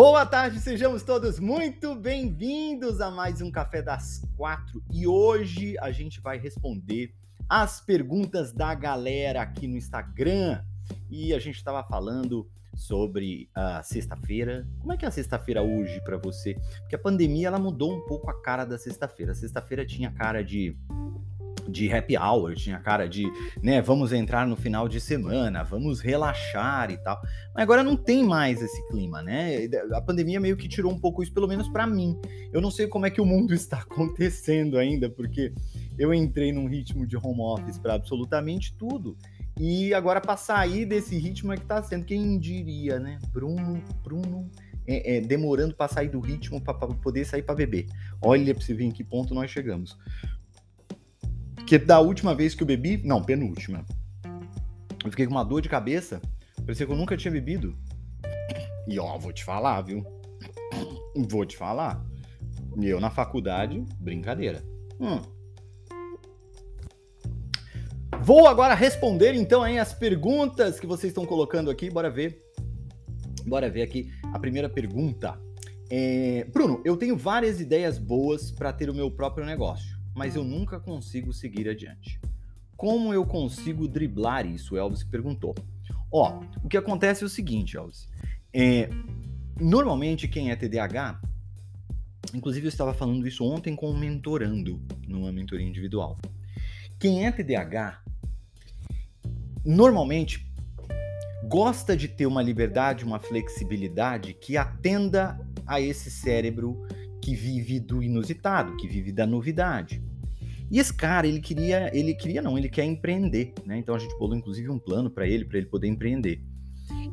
Boa tarde, sejamos todos muito bem-vindos a mais um Café das Quatro. E hoje a gente vai responder as perguntas da galera aqui no Instagram. E a gente estava falando sobre a sexta-feira. Como é que é a sexta-feira hoje para você? Porque a pandemia ela mudou um pouco a cara da sexta-feira. Sexta-feira tinha cara de de happy hour, tinha cara de, né, vamos entrar no final de semana, vamos relaxar e tal. Mas agora não tem mais esse clima, né? A pandemia meio que tirou um pouco isso, pelo menos para mim. Eu não sei como é que o mundo está acontecendo ainda, porque eu entrei num ritmo de home office para absolutamente tudo. E agora para sair desse ritmo é que tá sendo, quem diria, né? Bruno, Bruno é, é, demorando para sair do ritmo para poder sair para beber. Olha para você ver em que ponto nós chegamos. Porque da última vez que eu bebi, não, penúltima, eu fiquei com uma dor de cabeça, parecia que eu nunca tinha bebido. E ó, vou te falar, viu? Vou te falar. Eu na faculdade, brincadeira. Hum. Vou agora responder então aí as perguntas que vocês estão colocando aqui. Bora ver. Bora ver aqui a primeira pergunta. É... Bruno, eu tenho várias ideias boas para ter o meu próprio negócio mas eu nunca consigo seguir adiante. Como eu consigo driblar isso? Elvis perguntou. Ó, o que acontece é o seguinte, Elvis. É, normalmente quem é TDAH, inclusive eu estava falando isso ontem com um mentorando, numa mentoria individual. Quem é TDAH, normalmente gosta de ter uma liberdade, uma flexibilidade que atenda a esse cérebro que vive do inusitado, que vive da novidade. E esse cara, ele queria, ele queria não, ele quer empreender, né? Então a gente bolou inclusive um plano para ele, para ele poder empreender.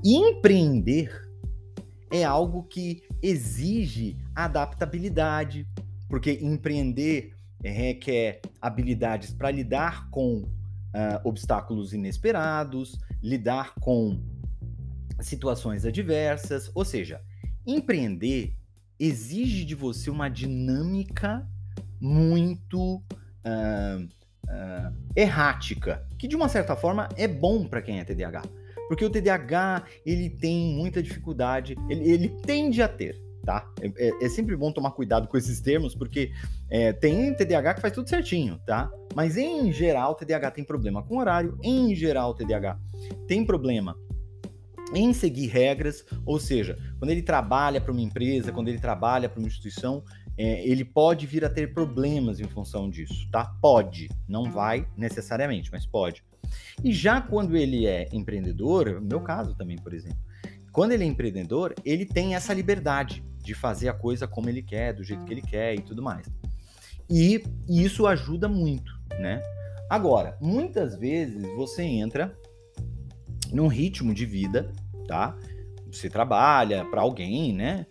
E empreender é algo que exige adaptabilidade, porque empreender requer habilidades para lidar com uh, obstáculos inesperados, lidar com situações adversas, ou seja, empreender exige de você uma dinâmica muito uh, uh, errática, que de uma certa forma é bom para quem é TDAH. Porque o TDAH, ele tem muita dificuldade, ele, ele tende a ter, tá? É, é, é, sempre bom tomar cuidado com esses termos, porque é, tem TDAH que faz tudo certinho, tá? Mas em geral, o TDAH tem problema com horário, em geral, o TDAH tem problema em seguir regras, ou seja, quando ele trabalha para uma empresa, quando ele trabalha para uma instituição, é, ele pode vir a ter problemas em função disso, tá? Pode, não vai necessariamente, mas pode. E já quando ele é empreendedor, no meu caso também, por exemplo, quando ele é empreendedor, ele tem essa liberdade de fazer a coisa como ele quer, do jeito que ele quer e tudo mais. E, e isso ajuda muito, né? Agora, muitas vezes você entra num ritmo de vida, tá? Você trabalha para alguém, né?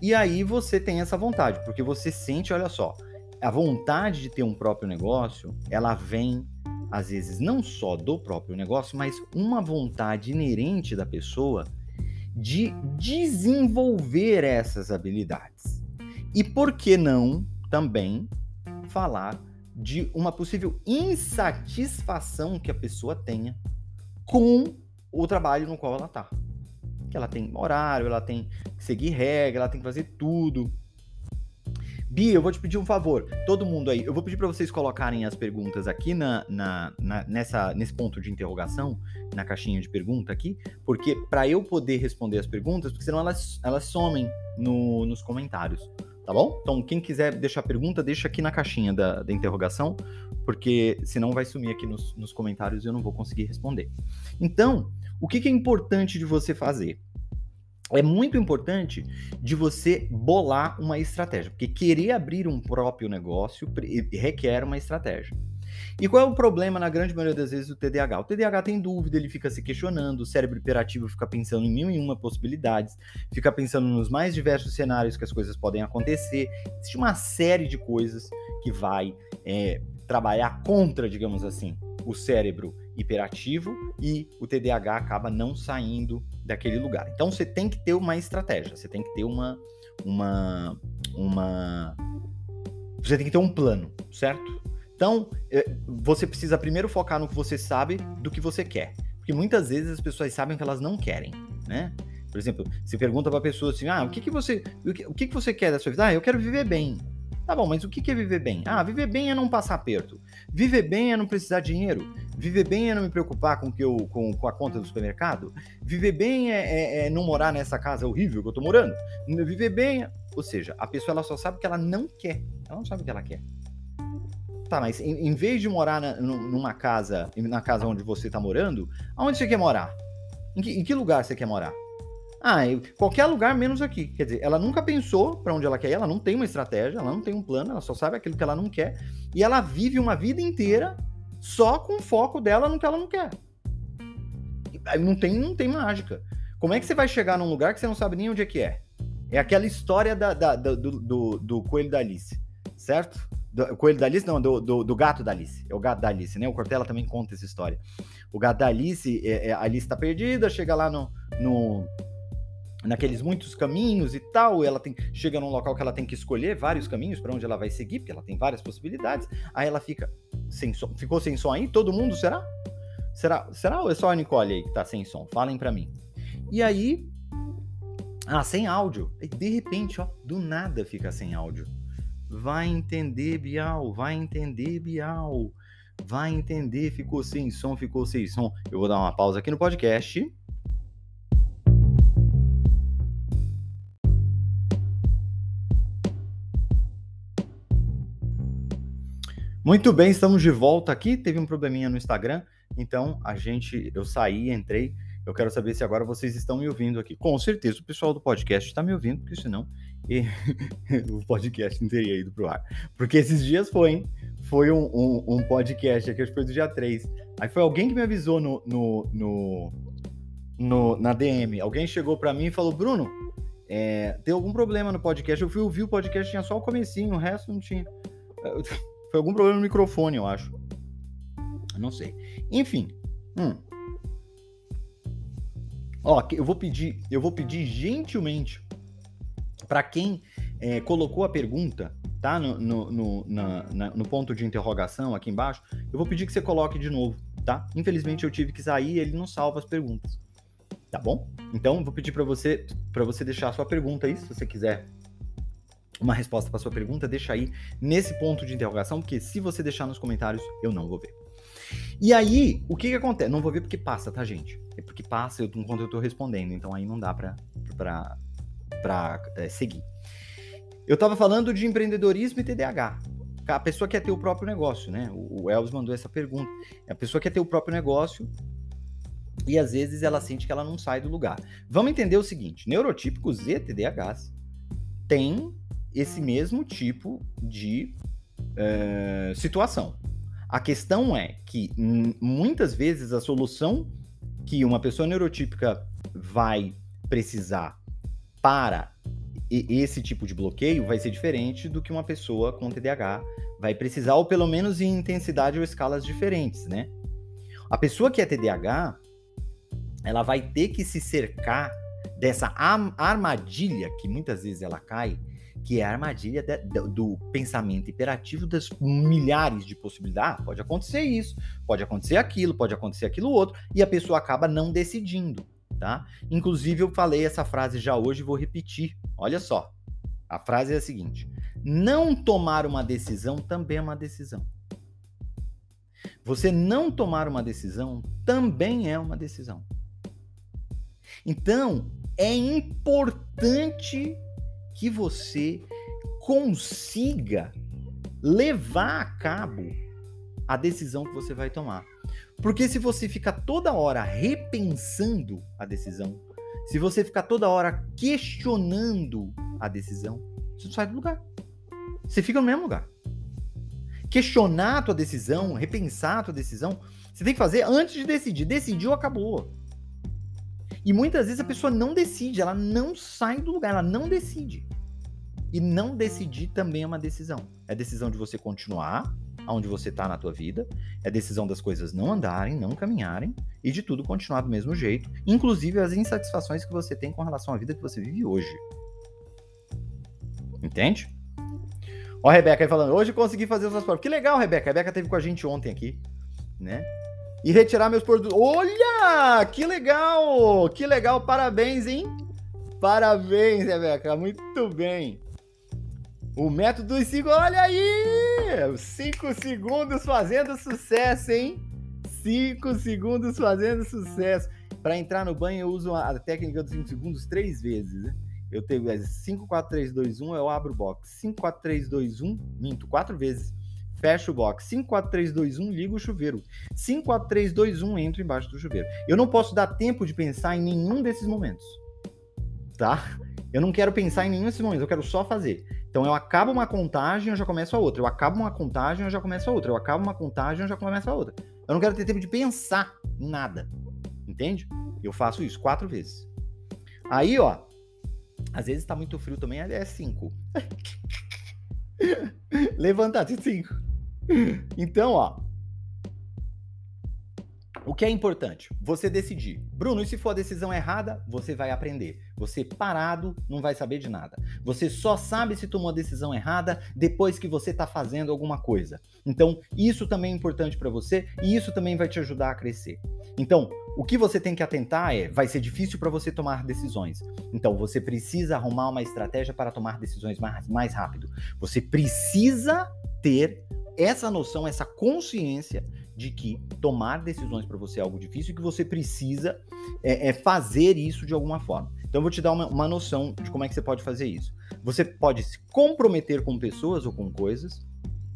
E aí você tem essa vontade, porque você sente, olha só, a vontade de ter um próprio negócio, ela vem às vezes não só do próprio negócio, mas uma vontade inerente da pessoa de desenvolver essas habilidades. E por que não também falar de uma possível insatisfação que a pessoa tenha com o trabalho no qual ela está? que ela tem horário, ela tem que seguir regra, ela tem que fazer tudo. Bia, eu vou te pedir um favor. Todo mundo aí, eu vou pedir para vocês colocarem as perguntas aqui na, na, na, nessa, nesse ponto de interrogação, na caixinha de pergunta aqui, porque para eu poder responder as perguntas, porque senão elas, elas somem no, nos comentários, tá bom? Então, quem quiser deixar pergunta, deixa aqui na caixinha da, da interrogação, porque senão vai sumir aqui nos, nos comentários e eu não vou conseguir responder. Então, o que, que é importante de você fazer? É muito importante de você bolar uma estratégia, porque querer abrir um próprio negócio requer uma estratégia. E qual é o problema, na grande maioria das vezes, do TDAH? O TDAH tem dúvida, ele fica se questionando, o cérebro hiperativo fica pensando em mil e uma possibilidades, fica pensando nos mais diversos cenários que as coisas podem acontecer. Existe uma série de coisas que vai é, trabalhar contra, digamos assim, o cérebro hiperativo e o TDAH acaba não saindo daquele lugar. Então você tem que ter uma estratégia, você tem que ter uma uma uma você tem que ter um plano, certo? Então, é, você precisa primeiro focar no que você sabe do que você quer. Porque muitas vezes as pessoas sabem que elas não querem, né? Por exemplo, se pergunta para pessoa assim: "Ah, o que que você o que, o que você quer da sua vida?" "Ah, eu quero viver bem." Tá bom, mas o que é viver bem? Ah, viver bem é não passar aperto. Viver bem é não precisar de dinheiro. Viver bem é não me preocupar com, que eu, com, com a conta do supermercado. Viver bem é, é, é, não morar nessa casa horrível que eu tô morando. Viver bem. É... Ou seja, a pessoa ela só sabe que ela não quer. Ela não sabe o que ela quer. Tá, mas em, em vez de morar na, numa casa, na casa onde você tá morando, aonde você quer morar? Em que, em que lugar você quer morar? Ah, qualquer lugar menos aqui. Quer dizer, ela nunca pensou para onde ela quer ir, ela não tem uma estratégia, ela não tem um plano, ela só sabe aquilo que ela não quer. E ela vive uma vida inteira só com o foco dela no que ela não quer. Não tem, não tem mágica. Como é que você vai chegar num lugar que você não sabe nem onde é que é? É aquela história da, da, da do, do, do, coelho da Alice, certo? Do, coelho da Alice, não, do, do, do, gato da Alice. É o gato da Alice, né? O Cortella também conta essa história. O gato da Alice, é, é, a Alice tá perdida, chega lá no, no naqueles muitos caminhos e tal, ela tem chega num local que ela tem que escolher vários caminhos para onde ela vai seguir, porque ela tem várias possibilidades. Aí ela fica sem som. Ficou sem som aí? Todo mundo será? Será? Será ou é só a Nicole aí que tá sem som? Falem para mim. E aí ah, sem áudio. E de repente, ó, do nada fica sem áudio. Vai entender, Bial, vai entender, Bial. Vai entender, ficou sem som, ficou sem som. Eu vou dar uma pausa aqui no podcast Muito bem, estamos de volta aqui. Teve um probleminha no Instagram, então a gente, eu saí, entrei. Eu quero saber se agora vocês estão me ouvindo aqui. Com certeza o pessoal do podcast está me ouvindo, porque senão e, o podcast não teria ido pro ar. Porque esses dias foi, hein? Foi um, um, um podcast aqui, acho que foi do dia 3. Aí foi alguém que me avisou no, no, no, no na DM. Alguém chegou para mim e falou: Bruno, é, tem algum problema no podcast? Eu fui ouvir o podcast, tinha só o comecinho, o resto não tinha. Foi algum problema no microfone, eu acho. Não sei. Enfim. Hum. Ó, eu vou pedir, eu vou pedir gentilmente para quem é, colocou a pergunta, tá? No, no, no, na, na, no ponto de interrogação aqui embaixo, eu vou pedir que você coloque de novo, tá? Infelizmente eu tive que sair, ele não salva as perguntas, tá bom? Então vou pedir para você, para você deixar a sua pergunta aí, se você quiser uma resposta para sua pergunta, deixa aí nesse ponto de interrogação, porque se você deixar nos comentários, eu não vou ver. E aí, o que que acontece? Não vou ver porque passa, tá, gente? É porque passa eu, enquanto eu tô respondendo, então aí não dá pra, pra, pra é, seguir. Eu tava falando de empreendedorismo e TDAH. A pessoa quer ter o próprio negócio, né? O, Elvis mandou essa pergunta. A pessoa quer ter o próprio negócio e às vezes ela sente que ela não sai do lugar. Vamos entender o seguinte: neurotípicos e TDAHs têm esse mesmo tipo de uh, situação. A questão é que muitas vezes a solução que uma pessoa neurotípica vai precisar para esse tipo de bloqueio vai ser diferente do que uma pessoa com TDAH vai precisar, ou pelo menos em intensidade ou escalas diferentes, né? A pessoa que é TDAH, ela vai ter que se cercar dessa armadilha que muitas vezes ela cai, que é a armadilha de, do pensamento hiperativo das milhares de possibilidades. Ah, pode acontecer isso, pode acontecer aquilo, pode acontecer aquilo outro, e a pessoa acaba não decidindo, tá? Inclusive, eu falei essa frase já hoje e vou repetir. Olha só. A frase é a seguinte: não tomar uma decisão também é uma decisão. Você não tomar uma decisão também é uma decisão. Então, é importante que você consiga levar a cabo a decisão que você vai tomar. Porque se você ficar toda hora repensando a decisão, se você ficar toda hora questionando a decisão, você não sai do lugar. Você fica no mesmo lugar. questionar a tua decisão, repensar a tua decisão, você tem que fazer antes de decidir. Decidiu, acabou. E muitas vezes a pessoa não decide, ela não sai do lugar, ela não decide. E não decidir também é uma decisão. É a decisão de você continuar onde você está na tua vida, é a decisão das coisas não andarem, não caminharem e de tudo continuar do mesmo jeito, inclusive as insatisfações que você tem com relação à vida que você vive hoje. Entende? Ó a Rebeca aí falando, hoje consegui fazer os transportes. Que legal, Rebeca. A Rebeca teve com a gente ontem aqui, né? E retirar meus produtos. Olha! Que legal! Que legal! Parabéns, hein? Parabéns, Rebeca. Muito bem. O método dos cinco, olha aí! Cinco segundos fazendo sucesso, hein? Cinco segundos fazendo sucesso. Para entrar no banho, eu uso a técnica dos 5 segundos três vezes, né? Eu tenho 5, 4, 3, 2, 1, eu abro o box. 5, 4, 3, 2, 1, minto, quatro vezes. Fecho o box. 5, 4, 3, 2, 1, ligo o chuveiro. 5, 4, 3, 2, 1, entro embaixo do chuveiro. Eu não posso dar tempo de pensar em nenhum desses momentos. Tá? Eu não quero pensar em nenhum desses momentos, eu quero só fazer. Então eu acabo uma contagem, eu já começo a outra. Eu acabo uma contagem, eu já começo a outra. Eu acabo uma contagem, eu já começo a outra. Eu não quero ter tempo de pensar em nada. Entende? Eu faço isso quatro vezes. Aí, ó, às vezes tá muito frio também, é 5. Levantar de 5. Então, ó. O que é importante? Você decidir. Bruno, e se for a decisão errada, você vai aprender. Você parado não vai saber de nada. Você só sabe se tomou a decisão errada depois que você está fazendo alguma coisa. Então, isso também é importante para você e isso também vai te ajudar a crescer. Então, o que você tem que atentar é, vai ser difícil para você tomar decisões. Então, você precisa arrumar uma estratégia para tomar decisões mais, mais rápido. Você precisa ter essa noção, essa consciência de que tomar decisões para você é algo difícil e que você precisa é, é, fazer isso de alguma forma. Então eu vou te dar uma, uma noção de como é que você pode fazer isso. Você pode se comprometer com pessoas ou com coisas,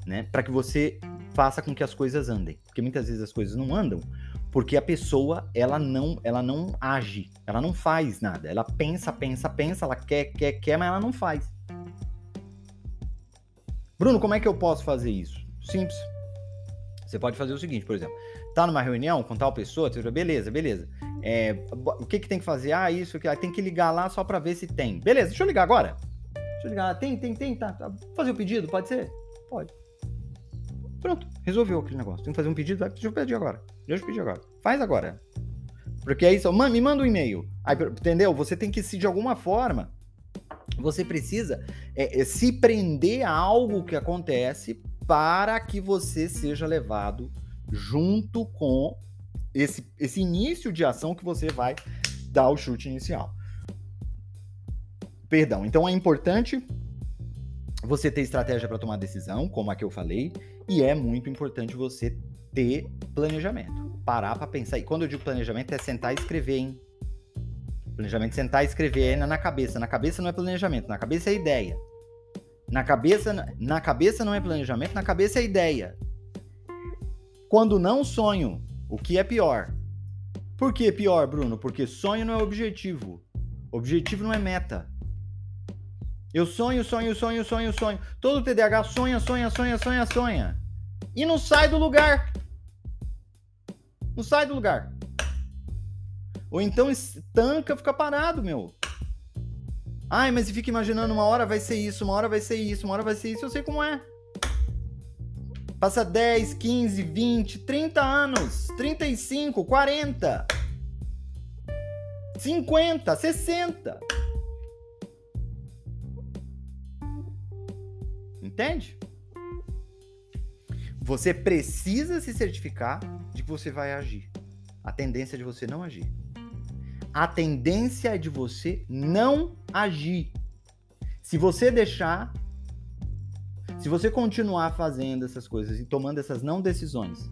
né, para que você faça com que as coisas andem, porque muitas vezes as coisas não andam porque a pessoa ela não ela não age, ela não faz nada, ela pensa, pensa, pensa, ela quer, quer, quer, mas ela não faz. Bruno, como é que eu posso fazer isso? Simples. Você pode fazer o seguinte, por exemplo, tá numa reunião com tal pessoa, beleza, beleza. É, o que, que tem que fazer? Ah, isso, que tem que ligar lá só para ver se tem. Beleza, deixa eu ligar agora. Deixa eu ligar. Tem, tem, tem, tá. tá. Fazer o pedido, pode ser? Pode. Pronto, resolveu aquele negócio. Tem que fazer um pedido, deixa eu pedir agora. Deixa eu pedir agora. Faz agora. Porque aí só, me manda um e-mail. Aí, entendeu? Você tem que se de alguma forma você precisa é, é, se prender a algo que acontece para que você seja levado junto com esse, esse início de ação que você vai dar o chute inicial. Perdão. Então é importante você ter estratégia para tomar decisão, como a que eu falei, e é muito importante você ter planejamento. Parar para pensar. E quando eu digo planejamento, é sentar e escrever, hein? Planejamento, sentar e escrever é na cabeça. Na cabeça não é planejamento, na cabeça é ideia. Na cabeça, na cabeça não é planejamento, na cabeça é ideia. Quando não sonho, o que é pior? Por que pior, Bruno? Porque sonho não é objetivo. Objetivo não é meta. Eu sonho, sonho, sonho, sonho, sonho. Todo TDAH sonha, sonha, sonha, sonha, sonha. E não sai do lugar. Não sai do lugar. Ou então estanca, fica parado, meu. Ai, mas fica imaginando, uma hora vai ser isso, uma hora vai ser isso, uma hora vai ser isso. Eu sei como é. Passa 10, 15, 20, 30 anos, 35, 40, 50, 60. Entende? Você precisa se certificar de que você vai agir. A tendência de você não agir. A tendência é de você não agir. Se você deixar, se você continuar fazendo essas coisas e tomando essas não decisões,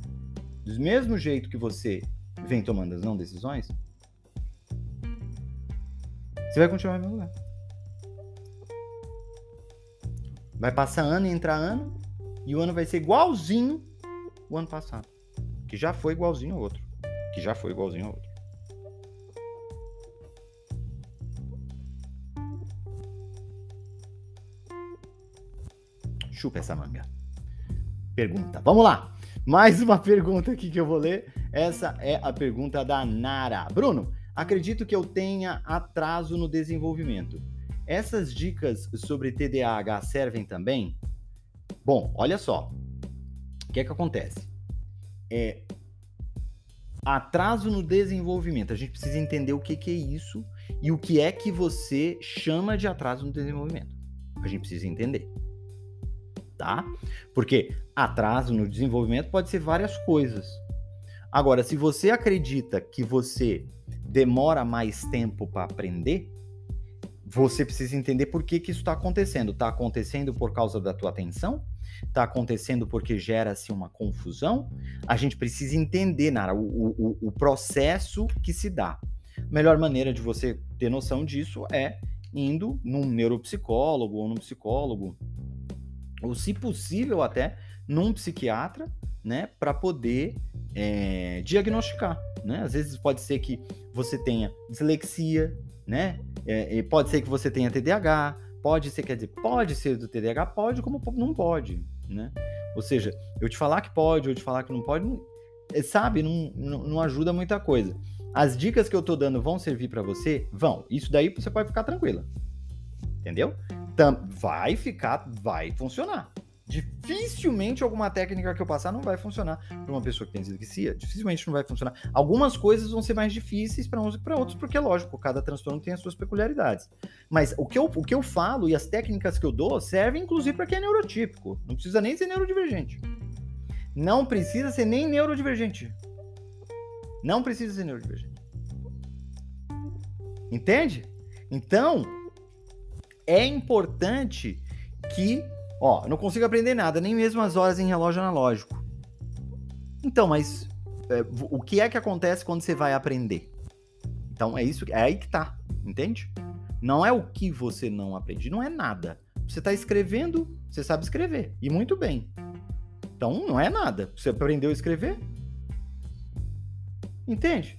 do mesmo jeito que você vem tomando as não decisões, você vai continuar no mesmo lugar. Vai passar ano e entrar ano, e o ano vai ser igualzinho o ano passado. Que já foi igualzinho ao outro. Que já foi igualzinho ao outro. Chupa essa manga. pergunta. Vamos lá. Mais uma pergunta aqui que eu vou ler. Essa é a pergunta da Nara. Bruno, acredito que eu tenha atraso no desenvolvimento. Essas dicas sobre TDAH servem também? Bom, olha só. O que é que acontece? É atraso no desenvolvimento. A gente precisa entender o que, que é isso e o que é que você chama de atraso no desenvolvimento. A gente precisa entender. Tá? Porque atraso no desenvolvimento pode ser várias coisas. Agora, se você acredita que você demora mais tempo para aprender, você precisa entender por que, que isso está acontecendo. Está acontecendo por causa da tua atenção? Está acontecendo porque gera-se uma confusão? A gente precisa entender, Nara, o, o, o processo que se dá. A melhor maneira de você ter noção disso é indo num neuropsicólogo ou num psicólogo, ou se possível até num psiquiatra, né, para poder é, diagnosticar, né? Às vezes pode ser que você tenha dislexia, né? É, pode ser que você tenha TDAH, pode ser, quer dizer, pode ser do TDAH, pode, como não pode, né? Ou seja, eu te falar que pode, ou te falar que não pode, é, sabe, não, não, não, ajuda muita coisa. As dicas que eu tô dando vão servir para você? Vão. Isso daí você pode ficar tranquila. Entendeu? Vai ficar, vai funcionar. Dificilmente alguma técnica que eu passar não vai funcionar para uma pessoa que tem dislexia. Dificilmente não vai funcionar. Algumas coisas vão ser mais difíceis para uns e para outros, porque é lógico, cada transtorno tem as suas peculiaridades. Mas o que eu, o que eu falo e as técnicas que eu dou servem inclusive para quem é neurotípico. Não precisa nem ser neurodivergente. Não precisa ser nem neurodivergente. Não precisa ser neurodivergente. Entende? Então, é importante que Ó, não consigo aprender nada, nem mesmo as horas em relógio analógico. Então, mas é, o que é que acontece quando você vai aprender? Então é isso, é aí que tá, entende? Não é o que você não aprende, não é nada. Você está escrevendo, você sabe escrever, e muito bem. Então não é nada. Você aprendeu a escrever? Entende?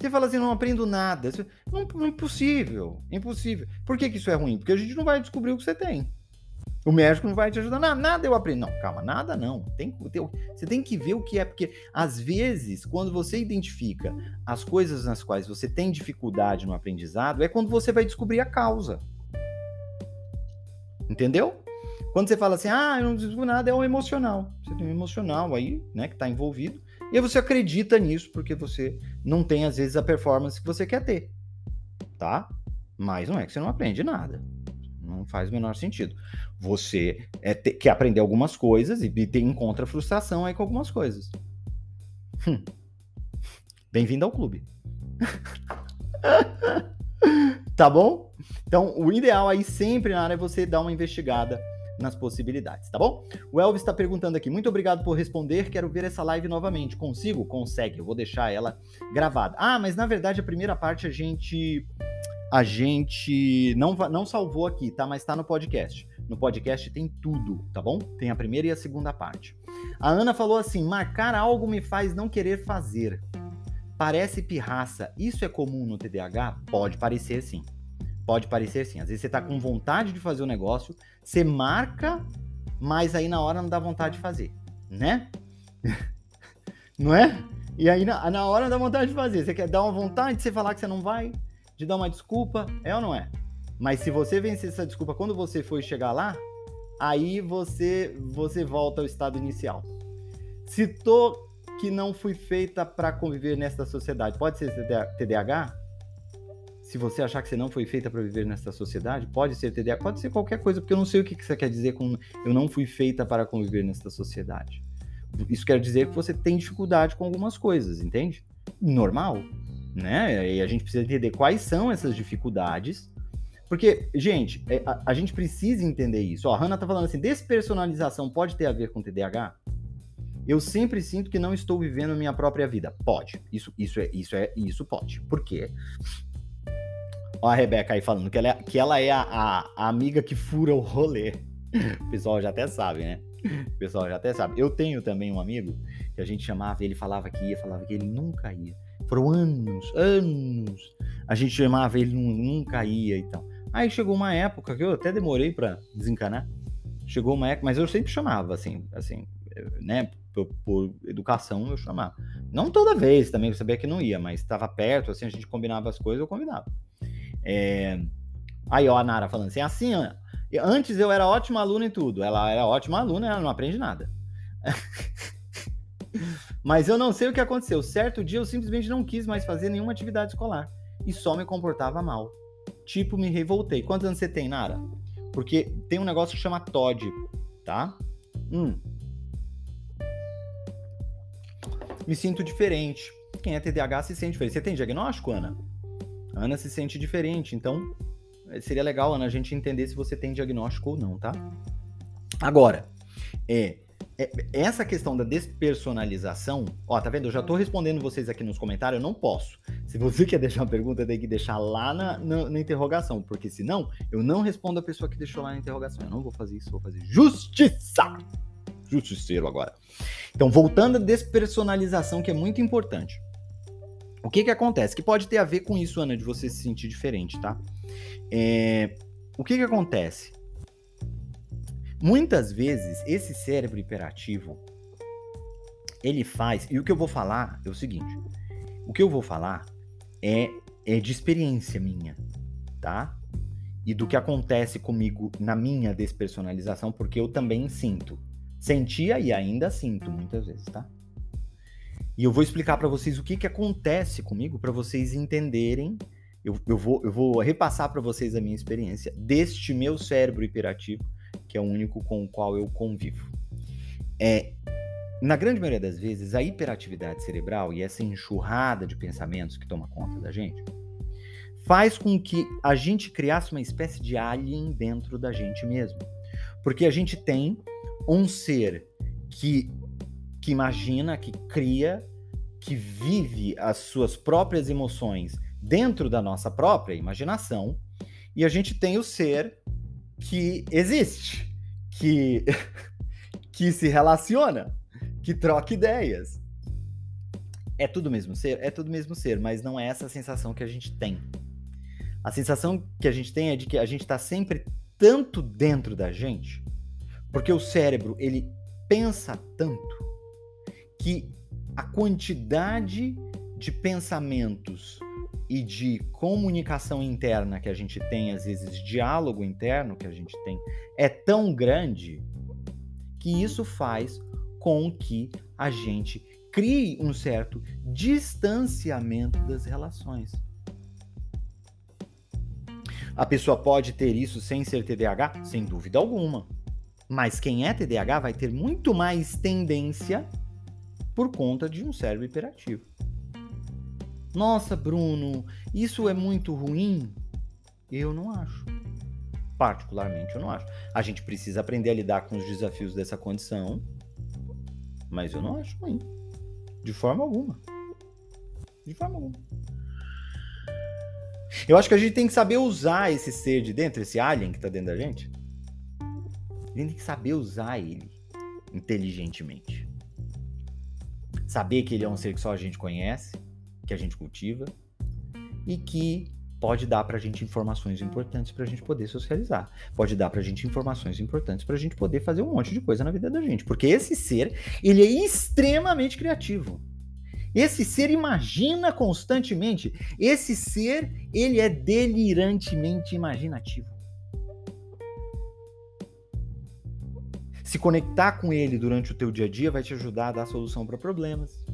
Você fala assim, não aprendo nada. Não, não, impossível, impossível. Por que, que isso é ruim? Porque a gente não vai descobrir o que você tem. O médico não vai te ajudar. Nada, nada eu aprendo. Não, calma, nada não. Tem, tem, você tem que ver o que é, porque às vezes, quando você identifica as coisas nas quais você tem dificuldade no aprendizado, é quando você vai descobrir a causa. Entendeu? Quando você fala assim, ah, eu não descubro nada, é o emocional. Você tem um emocional aí, né, que está envolvido, e você acredita nisso porque você não tem, às vezes, a performance que você quer ter. Tá? Mas não é que você não aprende nada. Não faz o menor sentido. Você é, te, quer aprender algumas coisas e te, encontra frustração aí com algumas coisas. Hum. Bem-vindo ao clube. tá bom? Então, o ideal aí sempre na área é você dar uma investigada nas possibilidades, tá bom? O Elvis está perguntando aqui, muito obrigado por responder, quero ver essa live novamente. Consigo? Consegue, eu vou deixar ela gravada. Ah, mas na verdade a primeira parte a gente a gente não, não salvou aqui, tá? Mas tá no podcast. No podcast tem tudo, tá bom? Tem a primeira e a segunda parte. A Ana falou assim: marcar algo me faz não querer fazer. Parece pirraça. Isso é comum no TDAH? Pode parecer sim. Pode parecer sim. Às vezes você tá com vontade de fazer o um negócio, você marca, mas aí na hora não dá vontade de fazer, né? não é? E aí na, na hora dá vontade de fazer. Você quer dar uma vontade de você falar que você não vai? de dar uma desculpa, é ou não é? Mas se você vencer essa desculpa quando você for chegar lá, aí você você volta ao estado inicial. Citou que não fui feita para conviver nesta sociedade. Pode ser TDAH? Se você achar que você não foi feita para viver nesta sociedade, pode ser TDAH, pode ser qualquer coisa, porque eu não sei o que você quer dizer com eu não fui feita para conviver nesta sociedade. Isso quer dizer que você tem dificuldade com algumas coisas, entende? Normal né? E a gente precisa entender quais são essas dificuldades. Porque, gente, é, a, a gente precisa entender isso. Ó, a Hannah tá falando assim: despersonalização pode ter a ver com TDAH? Eu sempre sinto que não estou vivendo a minha própria vida. Pode. Isso, isso é, isso é, isso pode. Por quê? Ó, a Rebeca aí falando que ela é, que ela é a, a, amiga que fura o rolê. O pessoal já até sabe, né? O pessoal já até sabe. Eu tenho também um amigo que a gente chamava, ele falava que ia, falava que ele nunca ia. Foram anos, anos. A gente chamava ele, nunca ia e tal. Aí chegou uma época que eu até demorei para desencanar. Chegou uma época, mas eu sempre chamava, assim, assim, né, por, por, educação eu chamava. Não toda vez também, eu sabia que não ia, mas estava perto, assim, a gente combinava as coisas, eu combinava. É... Aí, ó, a Nara falando assim, assim, antes eu era ótima aluna e tudo. Ela era ótima aluna, ela não aprende nada. Mas eu não sei o que aconteceu. Certo dia eu simplesmente não quis mais fazer nenhuma atividade escolar e só me comportava mal. Tipo, me revoltei. Quantos anos você tem, Nara? Porque tem um negócio que chama TOD, tá? Hum. Me sinto diferente. Quem é TDAH se sente diferente. Você tem diagnóstico, Ana? Ana se sente diferente, então eh, seria legal, Ana, a gente entender se você tem diagnóstico ou não, tá? Agora, é, é, essa questão da despersonalização, ó, tá vendo? Eu já tô respondendo vocês aqui nos comentários, eu não posso. Se você quer deixar uma pergunta, tem que deixar lá na, na, na, interrogação, porque senão eu não respondo a pessoa que deixou lá na interrogação. Eu não vou fazer isso, vou fazer justiça! Justiceiro agora. Então, voltando à despersonalização, que é muito importante. O que que acontece? Que pode ter a ver com isso, Ana, de você se sentir diferente, tá? É, o que que acontece? Muitas vezes, esse cérebro hiperativo, ele faz. E o que eu vou falar é o seguinte: o que eu vou falar é, é de experiência minha, tá? E do que acontece comigo na minha despersonalização, porque eu também sinto. Sentia e ainda sinto muitas vezes, tá? E eu vou explicar para vocês o que, que acontece comigo para vocês entenderem. Eu, eu, vou, eu vou repassar para vocês a minha experiência deste meu cérebro hiperativo que é o único com o qual eu convivo. É, na grande maioria das vezes, a hiperatividade cerebral e essa enxurrada de pensamentos que toma conta da gente faz com que a gente criasse uma espécie de alien dentro da gente mesmo. Porque a gente tem um ser que, que imagina, que cria, que vive as suas próprias emoções dentro da nossa própria imaginação, e a gente tem o ser que existe, que, que se relaciona, que troca ideias. É tudo mesmo ser? É tudo mesmo ser, mas não é essa a sensação que a gente tem. A sensação que a gente tem é de que a gente está sempre tanto dentro da gente, porque o cérebro ele pensa tanto que a quantidade de pensamentos e de comunicação interna que a gente tem, às vezes diálogo interno que a gente tem, é tão grande que isso faz com que a gente crie um certo distanciamento das relações. A pessoa pode ter isso sem ser TDAH? Sem dúvida alguma. Mas quem é TDAH vai ter muito mais tendência por conta de um cérebro hiperativo. Nossa, Bruno, isso é muito ruim? Eu não acho. Particularmente, eu não acho. A gente precisa aprender a lidar com os desafios dessa condição, mas eu não acho ruim. De forma alguma. De forma alguma. Eu acho que a gente tem que saber usar esse ser de dentro, esse alien que tá dentro da gente. A gente tem que saber usar ele inteligentemente. Saber que ele é um ser que só a gente conhece que a gente cultiva e que pode dar para a gente informações importantes para a gente poder socializar. Pode dar para a gente informações importantes para a gente poder fazer um monte de coisa na vida da gente. Porque esse ser, ele é extremamente criativo. Esse ser imagina constantemente. Esse ser, ele é delirantemente imaginativo. Se conectar com ele durante o teu dia a dia vai te ajudar a dar solução para problemas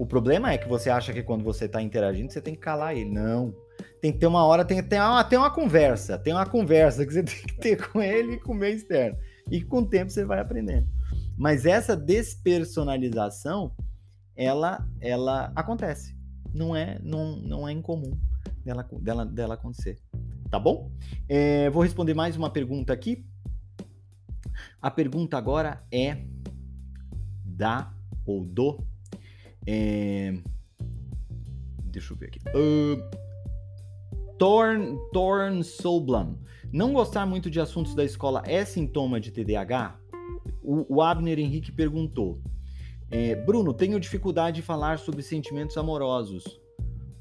o problema é que você acha que quando você está interagindo, você tem que calar ele. Não. Tem que ter uma hora, tem ter uma, tem uma conversa. Tem uma conversa que você tem que ter com ele e com o meio externo. E com o tempo você vai aprendendo. Mas essa despersonalização, ela, ela acontece. Não é, não, não é incomum dela, dela, dela acontecer. Tá bom? É, vou responder mais uma pergunta aqui. A pergunta agora é da ou do é... Deixa eu ver aqui. Uh... Torn, Torn Soulblum. Não gostar muito de assuntos da escola é sintoma de TDAH? O, o Abner Henrique perguntou. É, Bruno, tenho dificuldade de falar sobre sentimentos amorosos.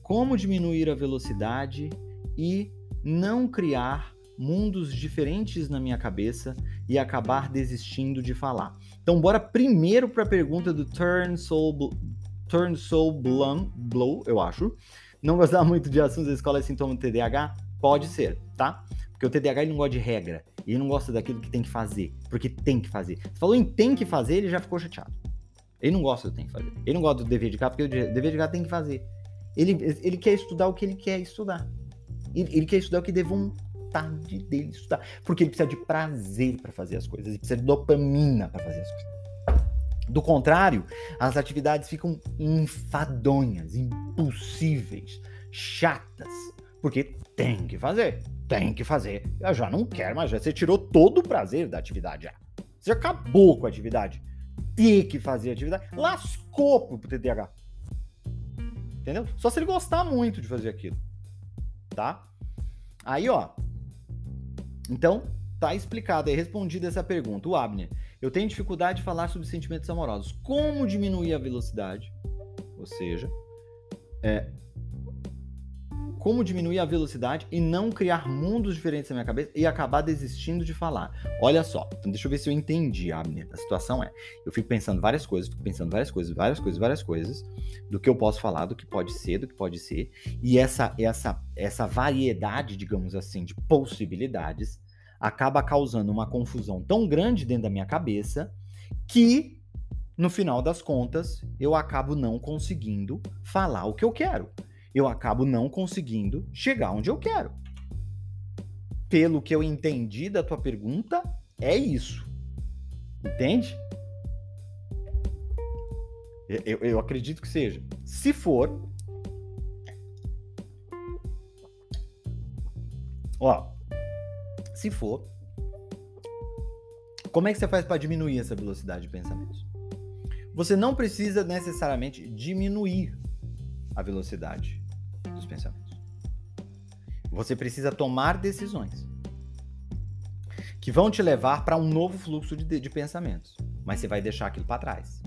Como diminuir a velocidade e não criar mundos diferentes na minha cabeça e acabar desistindo de falar. Então, bora primeiro para a pergunta do Turn Soul, Turn Soul Blum, Blow, eu acho. Não gostar muito de assuntos da escola é sintoma do TDAH? Pode ser, tá? Porque o TDAH ele não gosta de regra. Ele não gosta daquilo que tem que fazer. Porque tem que fazer. Você falou em tem que fazer, ele já ficou chateado. Ele não gosta do tem que fazer. Ele não gosta do dever de casa, porque o dever de casa tem que fazer. Ele, ele quer estudar o que ele quer estudar. Ele, ele quer estudar o que dê vontade dele estudar. Porque ele precisa de prazer para fazer as coisas. Ele precisa de dopamina para fazer as coisas. Do contrário, as atividades ficam enfadonhas, impossíveis, chatas. Porque tem que fazer. Tem que fazer. Eu já não quero mais. Você tirou todo o prazer da atividade já. Você acabou com a atividade ter que fazer atividade, lascou pro TDAH. Entendeu? Só se ele gostar muito de fazer aquilo. Tá? Aí, ó. Então, tá explicado aí, respondida essa pergunta. O Abner, eu tenho dificuldade de falar sobre sentimentos amorosos. Como diminuir a velocidade? Ou seja, é, como diminuir a velocidade e não criar mundos diferentes na minha cabeça e acabar desistindo de falar. Olha só, então deixa eu ver se eu entendi, Abner. A situação é, eu fico pensando várias coisas, fico pensando várias coisas, várias coisas, várias coisas, do que eu posso falar, do que pode ser, do que pode ser, e essa essa essa variedade, digamos assim, de possibilidades acaba causando uma confusão tão grande dentro da minha cabeça que no final das contas eu acabo não conseguindo falar o que eu quero eu acabo não conseguindo chegar onde eu quero. Pelo que eu entendi da tua pergunta, é isso. Entende? Eu, eu acredito que seja. Se for. Ó. Se for. Como é que você faz para diminuir essa velocidade de pensamentos? Você não precisa necessariamente diminuir a velocidade pensamentos. Você precisa tomar decisões que vão te levar para um novo fluxo de, de pensamentos, mas você vai deixar aquilo para trás.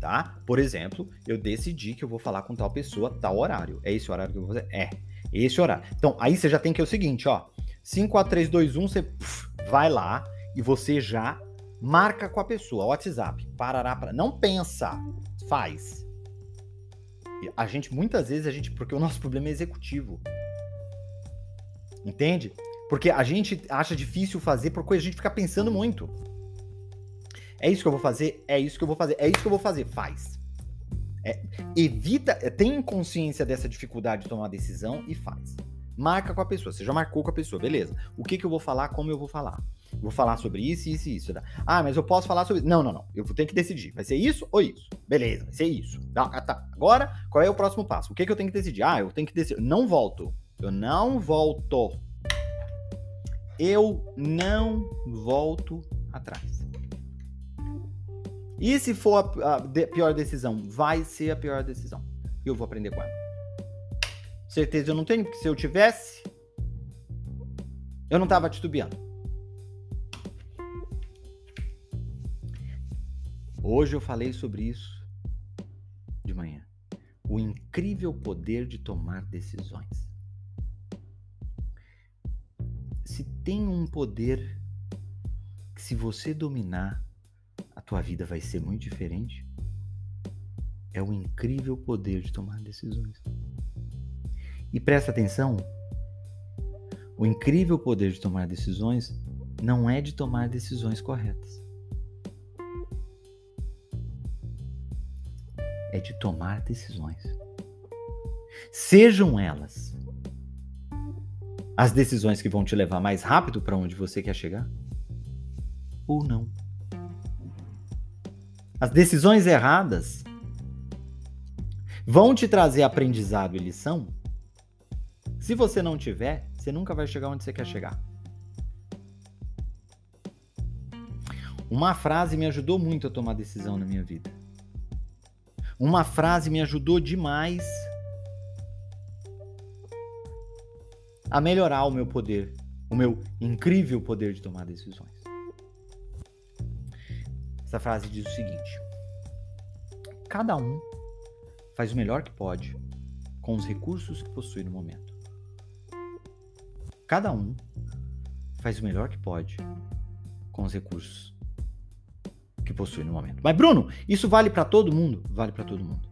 Tá? Por exemplo, eu decidi que eu vou falar com tal pessoa tal horário. É esse horário que eu vou fazer? É, esse horário. Então, aí você já tem que é o seguinte, ó. 5, 4, 3, 2, 1, você puf, vai lá e você já marca com a pessoa, WhatsApp, parará, para não pensa, faz a gente, muitas vezes, a gente. Porque o nosso problema é executivo. Entende? Porque a gente acha difícil fazer por coisa, a gente fica pensando muito. É isso que eu vou fazer, é isso que eu vou fazer, é isso que eu vou fazer. Faz. É, evita, é, tem consciência dessa dificuldade de tomar decisão e faz. Marca com a pessoa, você já marcou com a pessoa, beleza. O que, que eu vou falar, como eu vou falar. Vou falar sobre isso, isso e isso. Tá? Ah, mas eu posso falar sobre. Não, não, não. Eu vou ter que decidir. Vai ser isso ou isso? Beleza, vai ser isso. Tá, ah, tá. Agora, qual é o próximo passo? O que, que eu tenho que decidir? Ah, eu tenho que decidir. Não volto. Eu não volto. Eu não volto atrás. E se for a, pior decisão? Vai ser a pior decisão. Eu vou aprender com ela. Certeza eu não tenho, porque se eu tivesse, eu não tava titubeando. Hoje eu falei sobre isso de manhã. O incrível poder de tomar decisões. Se tem um poder que se você dominar, a tua vida vai ser muito diferente, é o incrível poder de tomar decisões. E presta atenção, o incrível poder de tomar decisões não é de tomar decisões corretas. É de tomar decisões. Sejam elas as decisões que vão te levar mais rápido para onde você quer chegar ou não. As decisões erradas vão te trazer aprendizado e lição. Se você não tiver, você nunca vai chegar onde você quer chegar. Uma frase me ajudou muito a tomar decisão na minha vida. Uma frase me ajudou demais a melhorar o meu poder, o meu incrível poder de tomar decisões. Essa frase diz o seguinte: Cada um faz o melhor que pode com os recursos que possui no momento. Cada um faz o melhor que pode com os recursos que possui no momento. Mas Bruno, isso vale para todo mundo? Vale para todo mundo.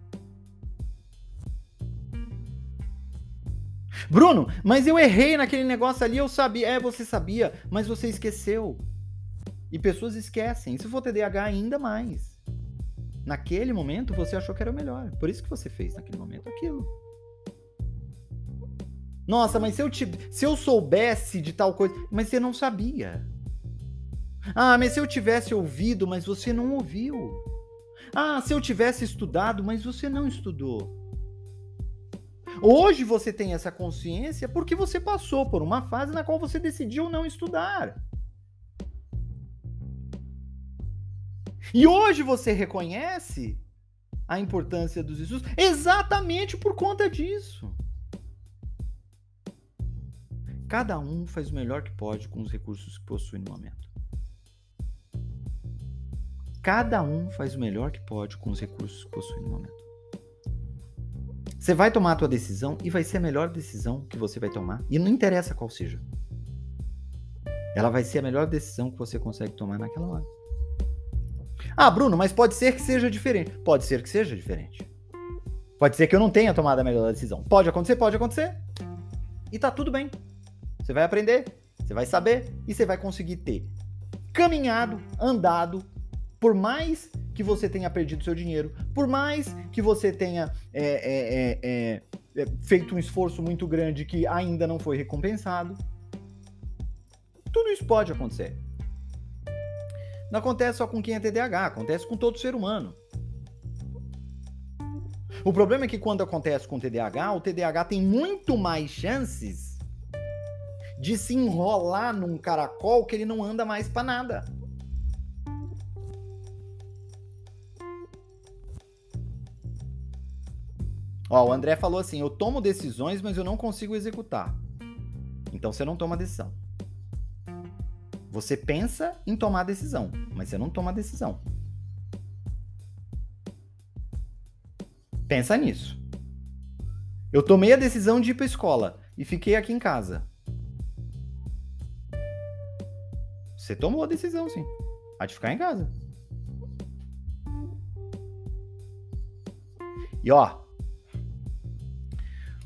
Bruno, mas eu errei naquele negócio ali, eu sabia. É, você sabia, mas você esqueceu. E pessoas esquecem. Se for TDAH, ainda mais. Naquele momento você achou que era o melhor. Por isso que você fez naquele momento aquilo. Nossa, mas se eu, te, se eu soubesse de tal coisa. Mas você não sabia. Ah, mas se eu tivesse ouvido, mas você não ouviu. Ah, se eu tivesse estudado, mas você não estudou. Hoje você tem essa consciência porque você passou por uma fase na qual você decidiu não estudar. E hoje você reconhece a importância dos estudos exatamente por conta disso. Cada um faz o melhor que pode com os recursos que possui no momento. Cada um faz o melhor que pode com os recursos que possui no momento. Você vai tomar a tua decisão e vai ser a melhor decisão que você vai tomar. E não interessa qual seja. Ela vai ser a melhor decisão que você consegue tomar naquela hora. Ah, Bruno, mas pode ser que seja diferente. Pode ser que seja diferente. Pode ser que eu não tenha tomado a melhor decisão. Pode acontecer, pode acontecer. E tá tudo bem. Você vai aprender, você vai saber e você vai conseguir ter caminhado, andado, por mais que você tenha perdido seu dinheiro, por mais que você tenha é, é, é, é feito um esforço muito grande que ainda não foi recompensado. Tudo isso pode acontecer. Não acontece só com quem é TDAH, acontece com todo ser humano. O problema é que quando acontece com o TDAH, o TDAH tem muito mais chances de se enrolar num caracol que ele não anda mais para nada. Ó, o André falou assim: eu tomo decisões, mas eu não consigo executar. Então você não toma decisão. Você pensa em tomar decisão, mas você não toma decisão. Pensa nisso. Eu tomei a decisão de ir para escola e fiquei aqui em casa. Você tomou a decisão, sim. A de ficar em casa. E ó,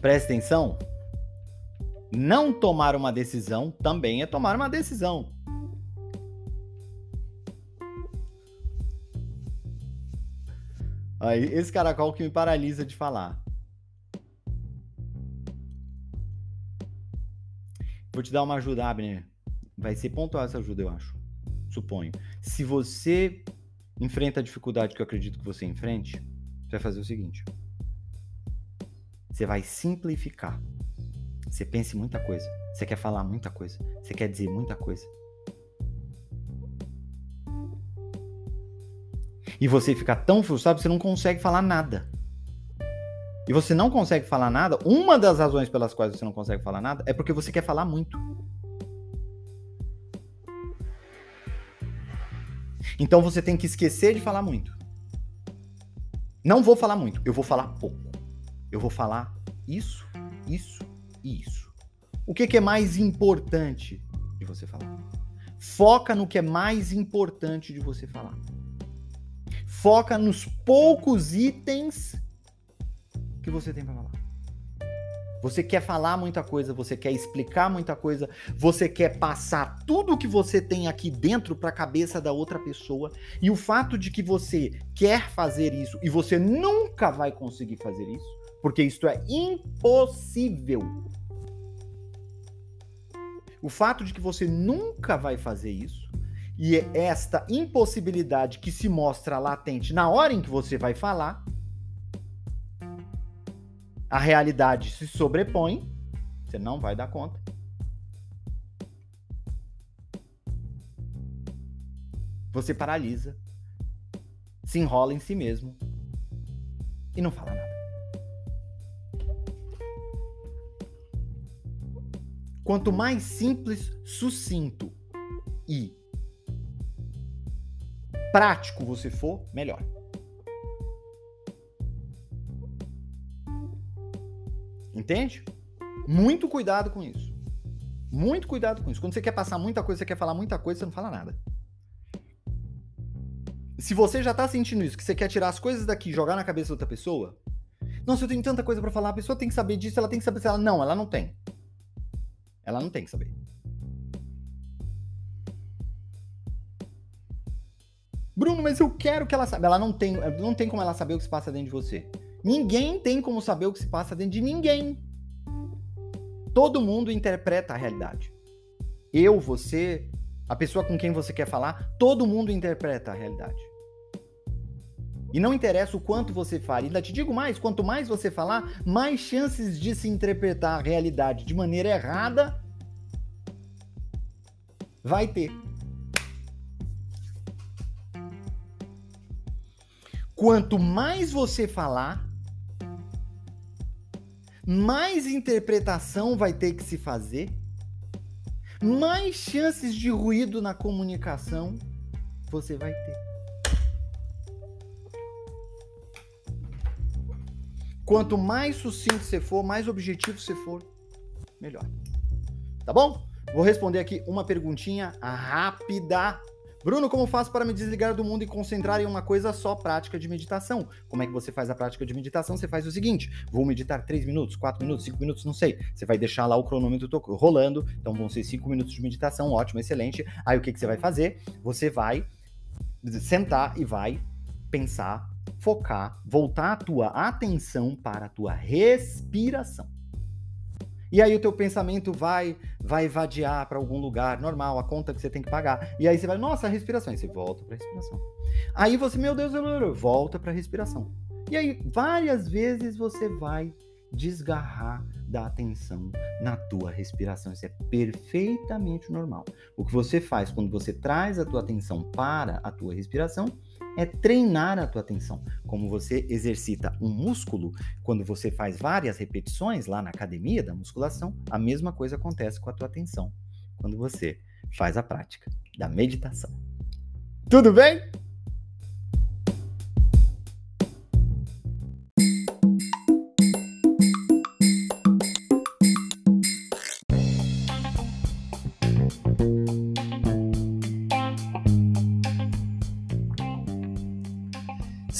presta atenção. Não tomar uma decisão também é tomar uma decisão. Aí, esse caracol que me paralisa de falar. Vou te dar uma ajuda, Abner. Vai ser pontual essa ajuda, eu acho. Suponho. Se você enfrenta a dificuldade que eu acredito que você enfrente, você vai fazer o seguinte. Você vai simplificar. Você pensa em muita coisa. Você quer falar muita coisa. Você quer dizer muita coisa. e você fica tão frustrado que você não consegue falar nada. E você não consegue falar nada, uma das razões pelas quais você não consegue falar nada é porque você quer falar muito. Então você tem que esquecer de falar muito. Não vou falar muito, eu vou falar pouco. Eu vou falar isso, isso e isso. O que, que é mais importante de você falar? Foca no que é mais importante de você falar. Foca nos poucos itens que você tem para falar. Você quer falar muita coisa, você quer explicar muita coisa, você quer passar tudo o que você tem aqui dentro para a cabeça da outra pessoa. E o fato de que você quer fazer isso e você nunca vai conseguir fazer isso, porque isto é impossível. O fato de que você nunca vai fazer isso e é esta impossibilidade que se mostra latente na hora em que você vai falar, a realidade se sobrepõe, você não vai dar conta. Você paralisa, se enrola em si mesmo e não fala nada. Quanto mais simples, sucinto e prático você for, melhor. Entende? Muito cuidado com isso. Muito cuidado com isso. Quando você quer passar muita coisa, você quer falar muita coisa, você não fala nada. Se você já tá sentindo isso, que você quer tirar as coisas daqui e jogar na cabeça da outra pessoa, nossa, eu tenho tanta coisa para falar, a pessoa tem que saber disso, ela tem que saber se ela não, ela não tem. Ela não tem que saber. Bruno, mas eu quero que ela saiba. Ela não tem, não tem como ela saber o que se passa dentro de você. Ninguém tem como saber o que se passa dentro de ninguém. Todo mundo interpreta a realidade. Eu, você, a pessoa com quem você quer falar, todo mundo interpreta a realidade. E não interessa o quanto você fala. Ainda te digo mais: quanto mais você falar, mais chances de se interpretar a realidade de maneira errada vai ter. Quanto mais você falar, mais interpretação vai ter que se fazer, mais chances de ruído na comunicação você vai ter. Quanto mais sucinto você for, mais objetivo você for, melhor. Tá bom? Vou responder aqui uma perguntinha rápida. Bruno, como faço para me desligar do mundo e concentrar em uma coisa só, prática de meditação? Como é que você faz a prática de meditação? Você faz o seguinte: vou meditar 3 minutos, 4 minutos, 5 minutos, não sei. Você vai deixar lá o cronômetro rolando, então vão ser 5 minutos de meditação, ótimo, excelente. Aí o que, que você vai fazer? Você vai sentar e vai pensar focar, voltar a tua atenção para a tua respiração. E aí o teu pensamento vai vai vadiar para algum lugar normal, a conta que você tem que pagar. E aí você vai, nossa, a respiração, e você volta para a respiração. Aí você, meu Deus, volta para a respiração. E aí várias vezes você vai desgarrar da atenção na tua respiração. Isso é perfeitamente normal. O que você faz quando você traz a tua atenção para a tua respiração é treinar a tua atenção. Como você exercita um músculo, quando você faz várias repetições lá na academia da musculação, a mesma coisa acontece com a tua atenção quando você faz a prática da meditação. Tudo bem?